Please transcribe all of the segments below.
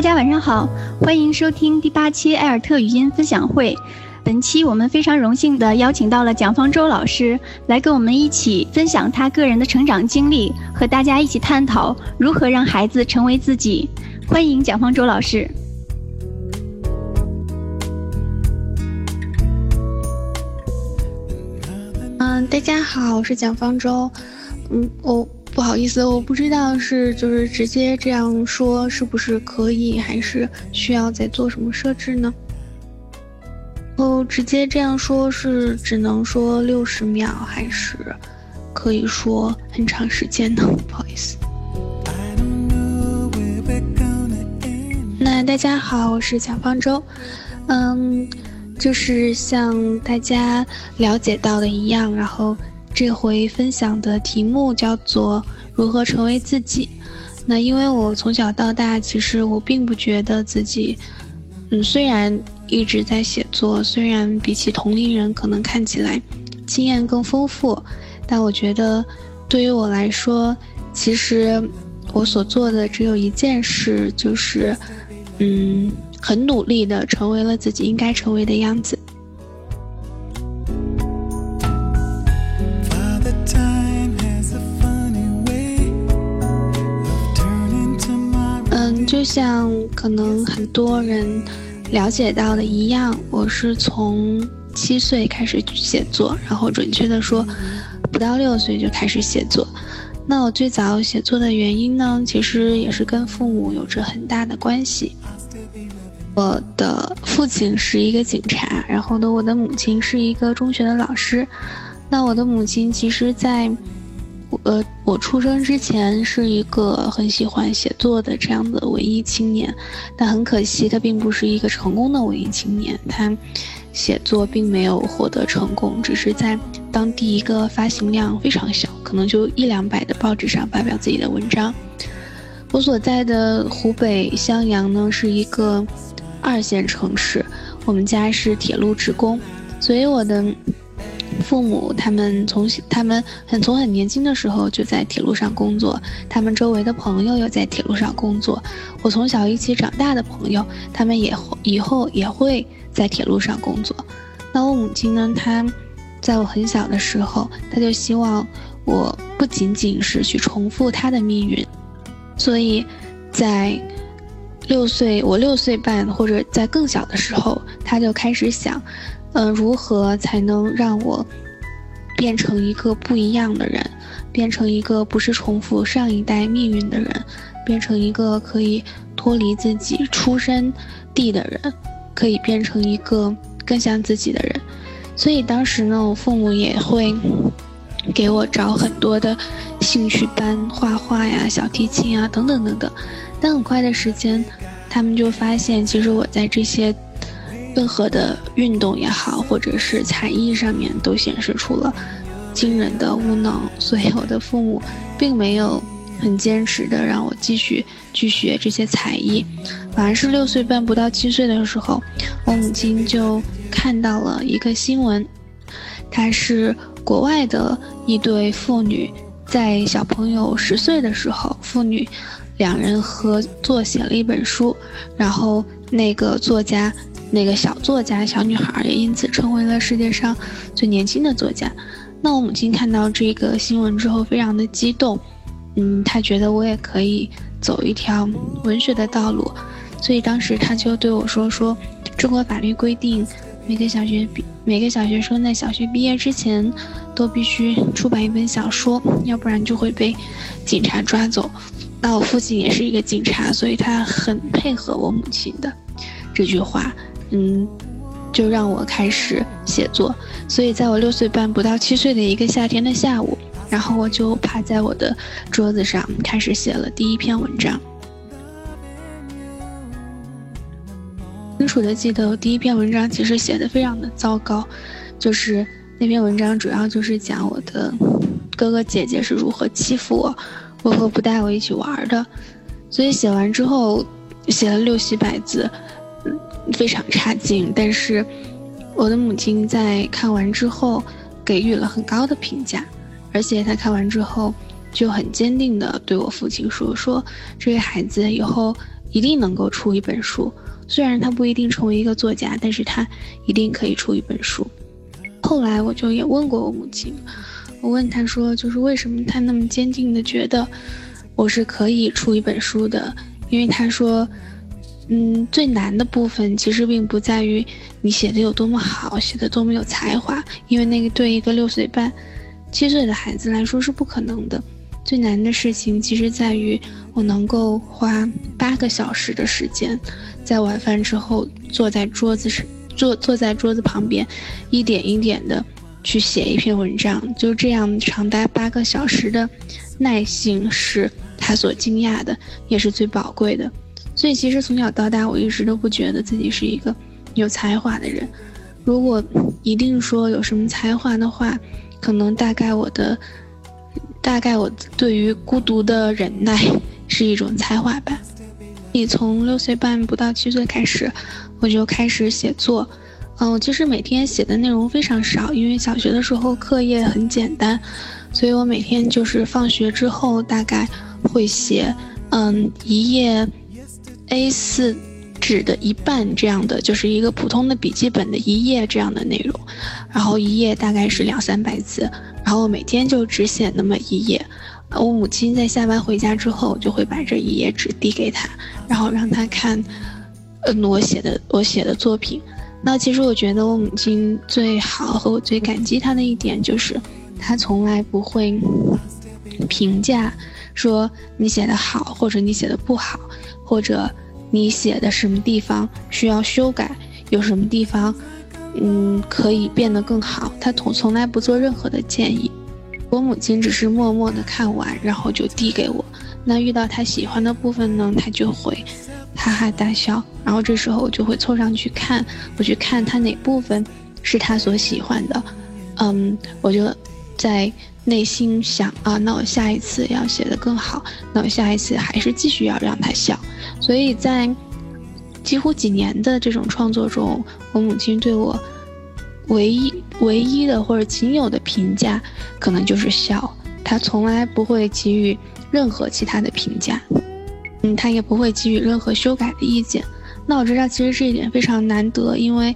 大家晚上好，欢迎收听第八期艾尔特语音分享会。本期我们非常荣幸的邀请到了蒋方舟老师来跟我们一起分享他个人的成长经历，和大家一起探讨如何让孩子成为自己。欢迎蒋方舟老师。嗯，大家好，我是蒋方舟。嗯，我不好意思，我不知道是就是直接这样说是不是可以，还是需要再做什么设置呢？哦，直接这样说是只能说六十秒，还是可以说很长时间呢？不好意思。那大家好，我是蒋方舟。嗯，就是像大家了解到的一样，然后。这回分享的题目叫做“如何成为自己”。那因为我从小到大，其实我并不觉得自己，嗯，虽然一直在写作，虽然比起同龄人可能看起来经验更丰富，但我觉得对于我来说，其实我所做的只有一件事，就是，嗯，很努力的成为了自己应该成为的样子。就像可能很多人了解到的一样，我是从七岁开始写作，然后准确的说，不到六岁就开始写作。那我最早写作的原因呢，其实也是跟父母有着很大的关系。我的父亲是一个警察，然后呢，我的母亲是一个中学的老师。那我的母亲其实，在呃，我出生之前是一个很喜欢写作的这样的文艺青年，但很可惜，他并不是一个成功的文艺青年。他写作并没有获得成功，只是在当地一个发行量非常小，可能就一两百的报纸上发表自己的文章。我所在的湖北襄阳呢，是一个二线城市，我们家是铁路职工，所以我的。父母他们从他们很从很年轻的时候就在铁路上工作，他们周围的朋友又在铁路上工作。我从小一起长大的朋友，他们也以后也会在铁路上工作。那我母亲呢？她在我很小的时候，她就希望我不仅仅是去重复她的命运，所以在六岁，我六岁半或者在更小的时候，她就开始想。嗯，如何才能让我变成一个不一样的人，变成一个不是重复上一代命运的人，变成一个可以脱离自己出身地的人，可以变成一个更像自己的人。所以当时呢，我父母也会给我找很多的兴趣班，画画呀、小提琴啊等等等等。但很快的时间，他们就发现，其实我在这些。任何的运动也好，或者是才艺上面，都显示出了惊人的无能。所以我的父母并没有很坚持的让我继续去学这些才艺，反而是六岁半不到七岁的时候，我母亲就看到了一个新闻，它是国外的一对父女在小朋友十岁的时候，父女两人合作写了一本书，然后那个作家。那个小作家小女孩也因此成为了世界上最年轻的作家。那我母亲看到这个新闻之后，非常的激动，嗯，她觉得我也可以走一条文学的道路，所以当时她就对我说：“说中国法律规定，每个小学毕每个小学生在小学毕业之前，都必须出版一本小说，要不然就会被警察抓走。那我父亲也是一个警察，所以他很配合我母亲的这句话。”嗯，就让我开始写作。所以，在我六岁半不到七岁的一个夏天的下午，然后我就趴在我的桌子上，开始写了第一篇文章。清楚的记得，我第一篇文章其实写的非常的糟糕，就是那篇文章主要就是讲我的哥哥姐姐是如何欺负我，如何不带我一起玩的。所以写完之后，写了六七百字。非常差劲，但是我的母亲在看完之后给予了很高的评价，而且她看完之后就很坚定地对我父亲说：“说这个孩子以后一定能够出一本书。虽然他不一定成为一个作家，但是他一定可以出一本书。后来我就也问过我母亲，我问她说，就是为什么她那么坚定的觉得我是可以出一本书的？因为她说，嗯，最难的部分其实并不在于你写的有多么好，写的多么有才华，因为那个对一个六岁半、七岁的孩子来说是不可能的。最难的事情其实在于我能够花八个小时的时间，在晚饭之后坐在桌子上。坐坐在桌子旁边，一点一点的去写一篇文章，就这样长达八个小时的耐性，是他所惊讶的，也是最宝贵的。所以，其实从小到大，我一直都不觉得自己是一个有才华的人。如果一定说有什么才华的话，可能大概我的，大概我对于孤独的忍耐是一种才华吧。你从六岁半不到七岁开始。我就开始写作，嗯，我其实每天写的内容非常少，因为小学的时候课业很简单，所以我每天就是放学之后大概会写，嗯，一页 A4 纸的一半这样的，就是一个普通的笔记本的一页这样的内容，然后一页大概是两三百字，然后我每天就只写那么一页，我母亲在下班回家之后就会把这一页纸递给他，然后让他看。嗯，我写的我写的作品，那其实我觉得我母亲最好和我最感激她的一点就是，她从来不会评价说你写的好或者你写的不好，或者你写的什么地方需要修改，有什么地方嗯可以变得更好，他从从来不做任何的建议。我母亲只是默默的看完，然后就递给我。那遇到她喜欢的部分呢，她就会。哈哈大笑，然后这时候我就会凑上去看，我去看他哪部分是他所喜欢的，嗯，我就在内心想啊，那我下一次要写的更好，那我下一次还是继续要让他笑。所以在几乎几年的这种创作中，我母亲对我唯一唯一的或者仅有的评价，可能就是笑，她从来不会给予任何其他的评价。嗯，他也不会给予任何修改的意见。那我知道，其实这一点非常难得，因为，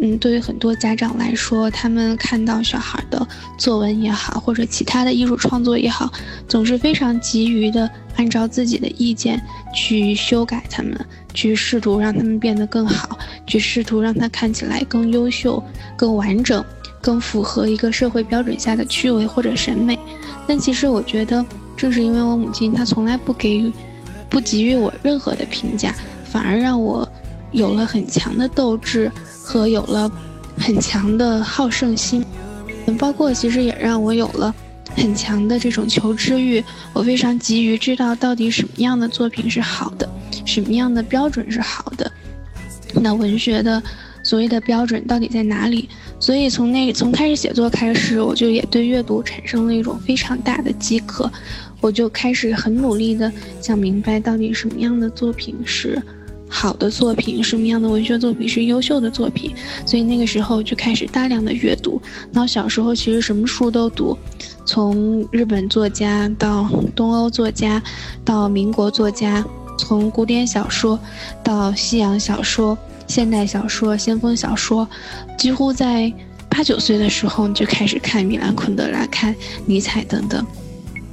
嗯，对于很多家长来说，他们看到小孩的作文也好，或者其他的艺术创作也好，总是非常急于的按照自己的意见去修改他们，去试图让他们变得更好，去试图让他看起来更优秀、更完整、更符合一个社会标准下的趣味或者审美。但其实我觉得，正是因为我母亲她从来不给予。不给予我任何的评价，反而让我有了很强的斗志和有了很强的好胜心，包括其实也让我有了很强的这种求知欲。我非常急于知道到底什么样的作品是好的，什么样的标准是好的。那文学的所谓的标准到底在哪里？所以从那从开始写作开始，我就也对阅读产生了一种非常大的饥渴。我就开始很努力的想明白，到底什么样的作品是好的作品，什么样的文学作品是优秀的作品。所以那个时候就开始大量的阅读。然后小时候其实什么书都读，从日本作家到东欧作家，到民国作家，从古典小说到西洋小说、现代小说、先锋小说，几乎在八九岁的时候就开始看米兰昆德拉、看尼采等等。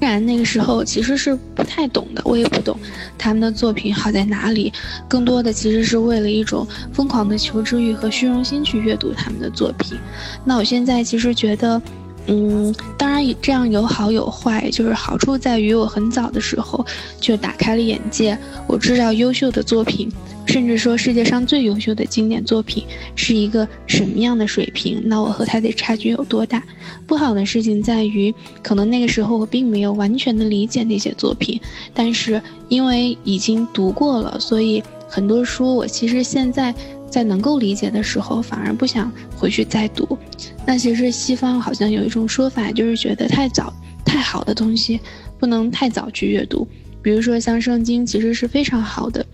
然那个时候其实是不太懂的，我也不懂他们的作品好在哪里，更多的其实是为了一种疯狂的求知欲和虚荣心去阅读他们的作品。那我现在其实觉得，嗯，当然这样有好有坏，就是好处在于我很早的时候就打开了眼界，我知道优秀的作品。甚至说世界上最优秀的经典作品是一个什么样的水平？那我和他的差距有多大？不好的事情在于，可能那个时候我并没有完全的理解那些作品，但是因为已经读过了，所以很多书我其实现在在能够理解的时候，反而不想回去再读。那其实西方好像有一种说法，就是觉得太早、太好的东西不能太早去阅读。比如说像圣经，其实是非常好的。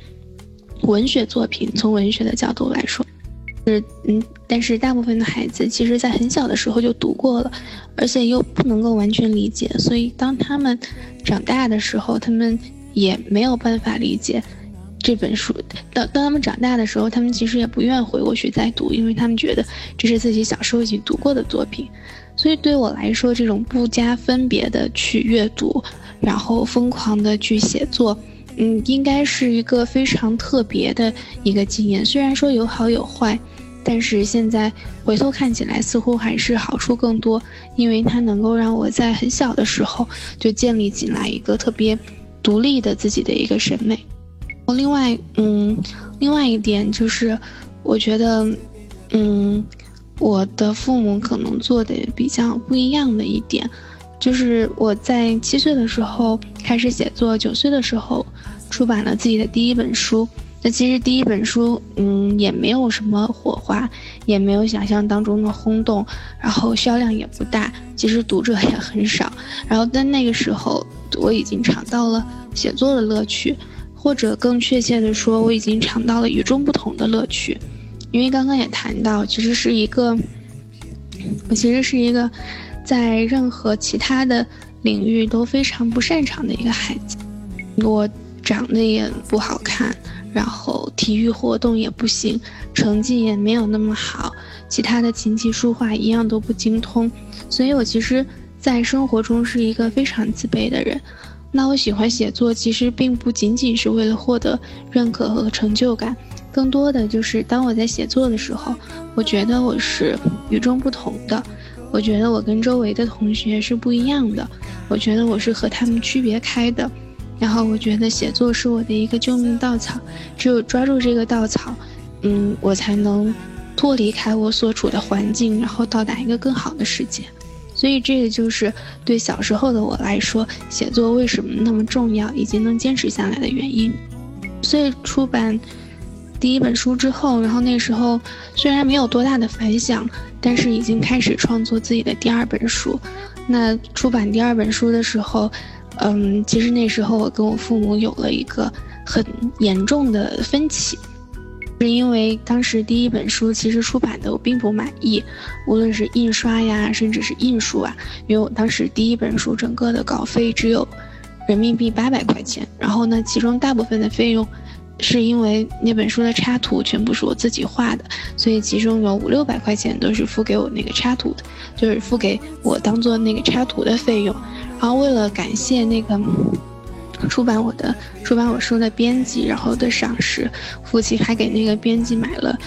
文学作品从文学的角度来说，是嗯，但是大部分的孩子其实在很小的时候就读过了，而且又不能够完全理解，所以当他们长大的时候，他们也没有办法理解这本书，当当他们长大的时候，他们其实也不愿回过去再读，因为他们觉得这是自己小时候已经读过的作品。所以对我来说，这种不加分别的去阅读，然后疯狂的去写作，嗯，应该是一个非常特别的一个经验。虽然说有好有坏，但是现在回头看起来，似乎还是好处更多，因为它能够让我在很小的时候就建立起来一个特别独立的自己的一个审美。另外，嗯，另外一点就是，我觉得，嗯，我的父母可能做的比较不一样的一点，就是我在七岁的时候开始写作，九岁的时候出版了自己的第一本书。那其实第一本书，嗯，也没有什么火花，也没有想象当中的轰动，然后销量也不大，其实读者也很少。然后在那个时候，我已经尝到了写作的乐趣。或者更确切的说，我已经尝到了与众不同的乐趣，因为刚刚也谈到，其实是一个，我其实是一个，在任何其他的领域都非常不擅长的一个孩子，我长得也不好看，然后体育活动也不行，成绩也没有那么好，其他的琴棋书画一样都不精通，所以我其实，在生活中是一个非常自卑的人。那我喜欢写作，其实并不仅仅是为了获得认可和成就感，更多的就是当我在写作的时候，我觉得我是与众不同的，我觉得我跟周围的同学是不一样的，我觉得我是和他们区别开的，然后我觉得写作是我的一个救命稻草，只有抓住这个稻草，嗯，我才能脱离开我所处的环境，然后到达一个更好的世界。所以，这个就是对小时候的我来说，写作为什么那么重要，以及能坚持下来的原因。所以，出版第一本书之后，然后那时候虽然没有多大的反响，但是已经开始创作自己的第二本书。那出版第二本书的时候，嗯，其实那时候我跟我父母有了一个很严重的分歧。是因为当时第一本书其实出版的我并不满意，无论是印刷呀，甚至是印书啊，因为我当时第一本书整个的稿费只有人民币八百块钱，然后呢，其中大部分的费用是因为那本书的插图全部是我自己画的，所以其中有五六百块钱都是付给我那个插图的，就是付给我当做那个插图的费用，然后为了感谢那个。出版我的出版我书的编辑，然后的赏识，父亲还给那个编辑买了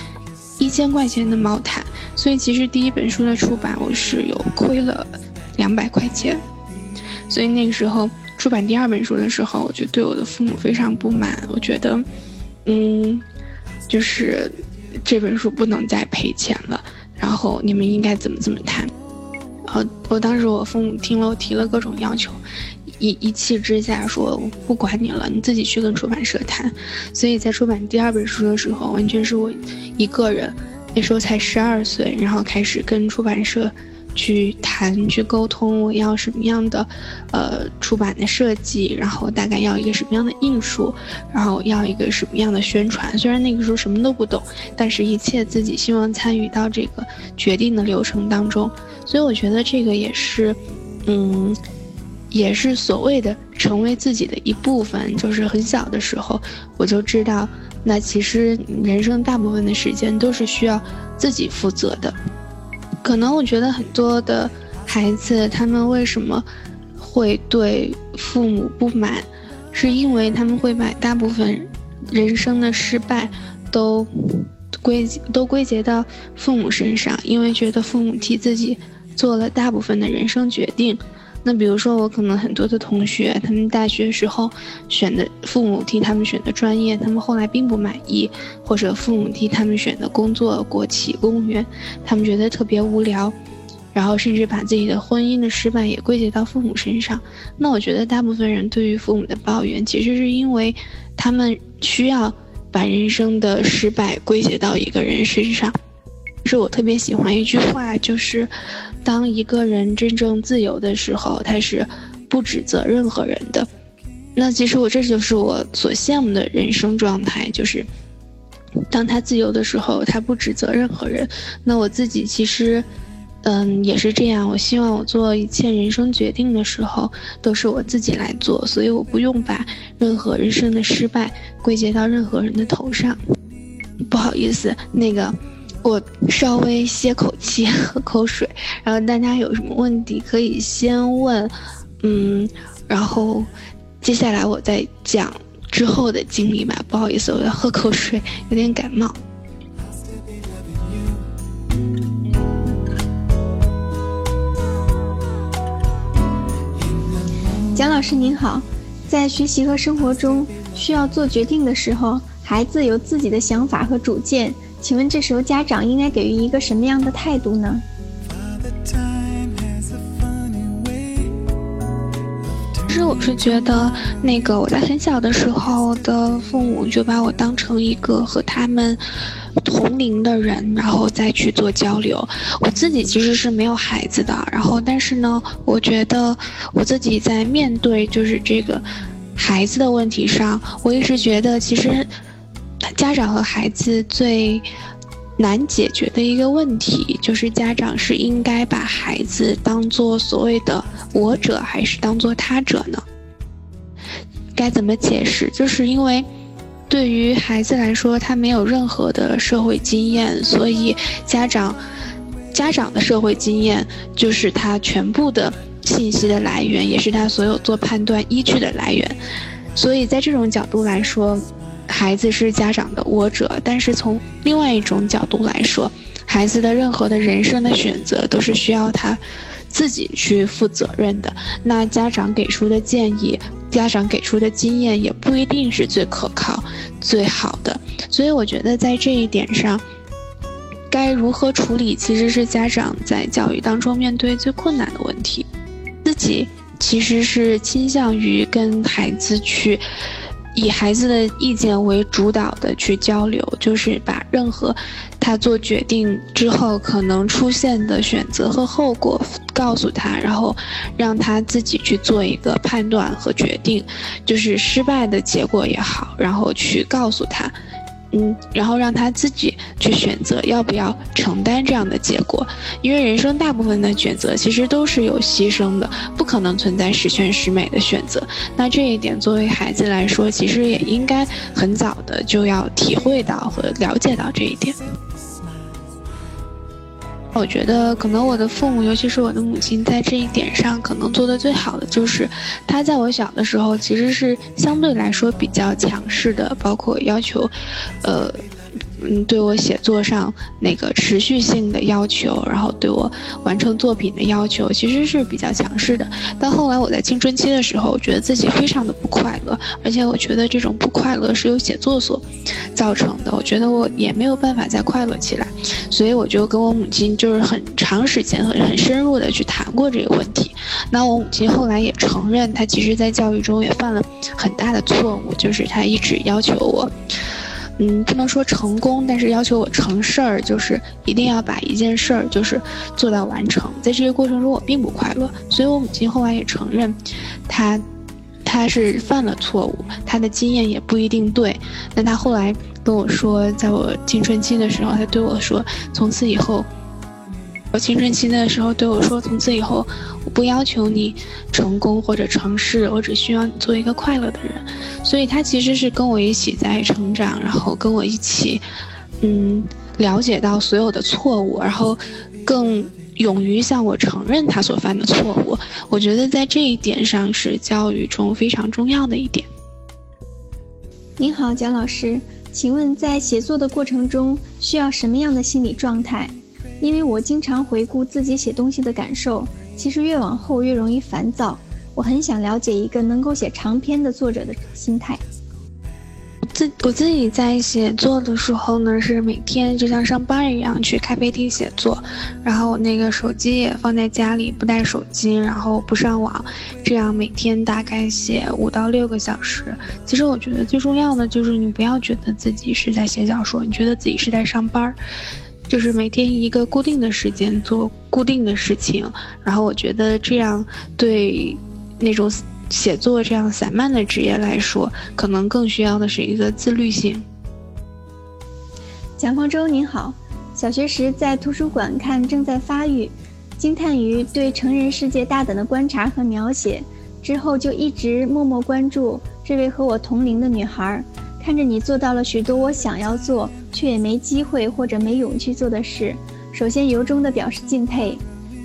一千块钱的毛毯，所以其实第一本书的出版我是有亏了两百块钱，所以那个时候出版第二本书的时候，我就对我的父母非常不满，我觉得，嗯，就是这本书不能再赔钱了，然后你们应该怎么怎么谈，然后我当时我父母听了我提了各种要求。一一气之下说我不管你了，你自己去跟出版社谈。所以在出版第二本书的时候，完全是我一个人，那时候才十二岁，然后开始跟出版社去谈、去沟通，我要什么样的呃出版的设计，然后大概要一个什么样的印书，然后要一个什么样的宣传。虽然那个时候什么都不懂，但是一切自己希望参与到这个决定的流程当中。所以我觉得这个也是，嗯。也是所谓的成为自己的一部分，就是很小的时候我就知道，那其实人生大部分的时间都是需要自己负责的。可能我觉得很多的孩子，他们为什么会对父母不满，是因为他们会把大部分人生的失败都归都归结到父母身上，因为觉得父母替自己做了大部分的人生决定。那比如说，我可能很多的同学，他们大学时候选的父母替他们选的专业，他们后来并不满意，或者父母替他们选的工作，国企公务员，他们觉得特别无聊，然后甚至把自己的婚姻的失败也归结到父母身上。那我觉得大部分人对于父母的抱怨，其实是因为他们需要把人生的失败归结到一个人身上。是我特别喜欢一句话，就是。当一个人真正自由的时候，他是不指责任何人的。那其实我这就是我所羡慕的人生状态，就是当他自由的时候，他不指责任何人。那我自己其实嗯，也是这样。我希望我做一切人生决定的时候，都是我自己来做，所以我不用把任何人生的失败归结到任何人的头上。不好意思，那个我稍微歇口气，喝口水。然后大家有什么问题可以先问，嗯，然后接下来我再讲之后的经历吧。不好意思，我要喝口水，有点感冒。蒋老师您好，在学习和生活中需要做决定的时候，孩子有自己的想法和主见，请问这时候家长应该给予一个什么样的态度呢？其实我是觉得，那个我在很小的时候的父母就把我当成一个和他们。同龄的人，然后再去做交流。我自己其实是没有孩子的，然后但是呢，我觉得我自己在面对就是这个孩子的问题上，我一直觉得其实家长和孩子最难解决的一个问题，就是家长是应该把孩子当做所谓的我者，还是当做他者呢？该怎么解释？就是因为。对于孩子来说，他没有任何的社会经验，所以家长家长的社会经验就是他全部的信息的来源，也是他所有做判断依据的来源。所以在这种角度来说，孩子是家长的我者；但是从另外一种角度来说，孩子的任何的人生的选择都是需要他自己去负责任的。那家长给出的建议。家长给出的经验也不一定是最可靠、最好的，所以我觉得在这一点上，该如何处理，其实是家长在教育当中面对最困难的问题。自己其实是倾向于跟孩子去。以孩子的意见为主导的去交流，就是把任何他做决定之后可能出现的选择和后果告诉他，然后让他自己去做一个判断和决定，就是失败的结果也好，然后去告诉他。嗯，然后让他自己去选择要不要承担这样的结果，因为人生大部分的选择其实都是有牺牲的，不可能存在十全十美的选择。那这一点作为孩子来说，其实也应该很早的就要体会到和了解到这一点。我觉得可能我的父母，尤其是我的母亲，在这一点上可能做的最好的，就是她在我小的时候其实是相对来说比较强势的，包括要求，呃。嗯，对我写作上那个持续性的要求，然后对我完成作品的要求，其实是比较强势的。到后来我在青春期的时候，我觉得自己非常的不快乐，而且我觉得这种不快乐是由写作所造成的。我觉得我也没有办法再快乐起来，所以我就跟我母亲就是很长时间很很深入的去谈过这个问题。那我母亲后来也承认，她其实在教育中也犯了很大的错误，就是她一直要求我。嗯，不能说成功，但是要求我成事儿，就是一定要把一件事儿就是做到完成。在这个过程中，我并不快乐，所以我母亲后来也承认，她，她是犯了错误，她的经验也不一定对。那她后来跟我说，在我青春期的时候，她对我说，从此以后。我青春期的时候对我说：“从此以后，我不要求你成功或者成事，我只需要你做一个快乐的人。”所以，他其实是跟我一起在成长，然后跟我一起，嗯，了解到所有的错误，然后更勇于向我承认他所犯的错误。我觉得在这一点上是教育中非常重要的一点。您好，蒋老师，请问在写作的过程中需要什么样的心理状态？因为我经常回顾自己写东西的感受，其实越往后越容易烦躁。我很想了解一个能够写长篇的作者的心态。自我自己在写作的时候呢，是每天就像上班一样去咖啡厅写作，然后那个手机也放在家里，不带手机，然后不上网，这样每天大概写五到六个小时。其实我觉得最重要的就是你不要觉得自己是在写小说，你觉得自己是在上班。就是每天一个固定的时间做固定的事情，然后我觉得这样对那种写作这样散漫的职业来说，可能更需要的是一个自律性。蒋方舟您好，小学时在图书馆看《正在发育》，惊叹于对成人世界大胆的观察和描写。之后就一直默默关注这位和我同龄的女孩，看着你做到了许多我想要做却也没机会或者没勇气做的事，首先由衷的表示敬佩，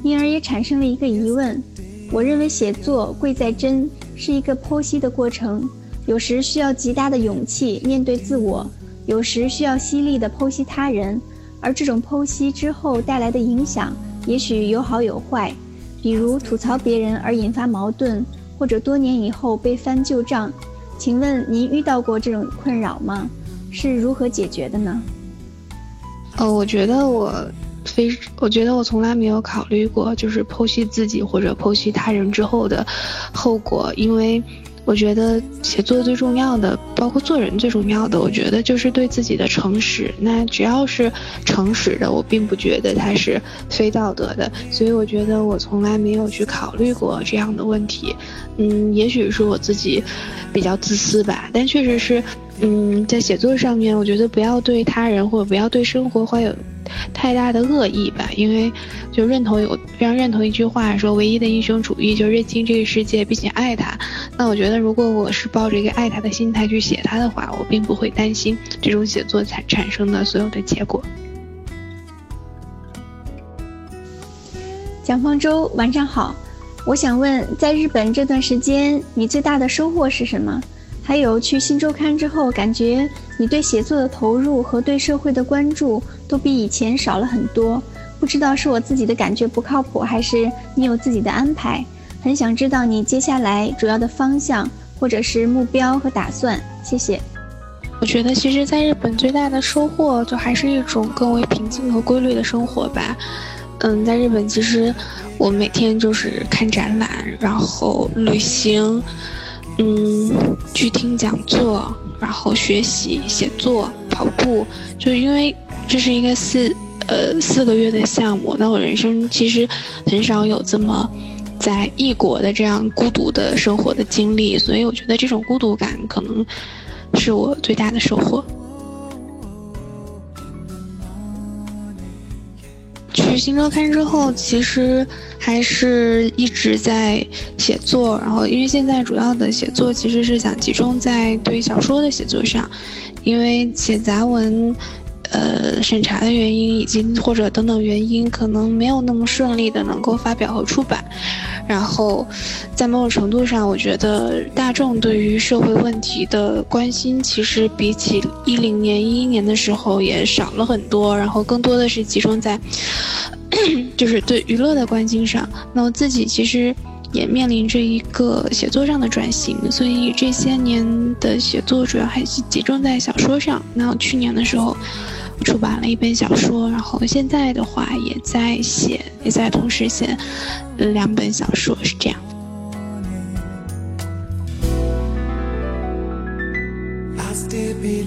因而也产生了一个疑问。我认为写作贵在真，是一个剖析的过程，有时需要极大的勇气面对自我，有时需要犀利的剖析他人，而这种剖析之后带来的影响，也许有好有坏，比如吐槽别人而引发矛盾。或者多年以后被翻旧账，请问您遇到过这种困扰吗？是如何解决的呢？呃，我觉得我非，我觉得我从来没有考虑过，就是剖析自己或者剖析他人之后的后果，因为。我觉得写作最重要的，包括做人最重要的，我觉得就是对自己的诚实。那只要是诚实的，我并不觉得它是非道德的。所以我觉得我从来没有去考虑过这样的问题。嗯，也许是我自己比较自私吧，但确实是，嗯，在写作上面，我觉得不要对他人或者不要对生活怀有。太大的恶意吧，因为就认同有非常认同一句话，说唯一的英雄主义就是认清这个世界并且爱它。那我觉得，如果我是抱着一个爱它的心态去写它的话，我并不会担心这种写作产产生的所有的结果。蒋方舟，晚上好，我想问，在日本这段时间，你最大的收获是什么？还有去新周刊之后，感觉你对写作的投入和对社会的关注都比以前少了很多。不知道是我自己的感觉不靠谱，还是你有自己的安排？很想知道你接下来主要的方向，或者是目标和打算。谢谢。我觉得，其实在日本最大的收获，就还是一种更为平静和规律的生活吧。嗯，在日本，其实我每天就是看展览，然后旅行。嗯，去听讲座，然后学习写作、跑步，就因为这是一个四呃四个月的项目，那我人生其实很少有这么在异国的这样孤独的生活的经历，所以我觉得这种孤独感可能是我最大的收获。去新周刊之后，其实还是一直在写作。然后，因为现在主要的写作其实是想集中在对小说的写作上，因为写杂文。呃，审查的原因以及或者等等原因，可能没有那么顺利的能够发表和出版。然后，在某种程度上，我觉得大众对于社会问题的关心，其实比起一零年、一一年的时候也少了很多。然后，更多的是集中在，就是对娱乐的关心上。那我自己其实也面临着一个写作上的转型，所以这些年的写作主要还是集中在小说上。那去年的时候。出版了一本小说，然后现在的话也在写，也在同时写两本小说，是这样。I still be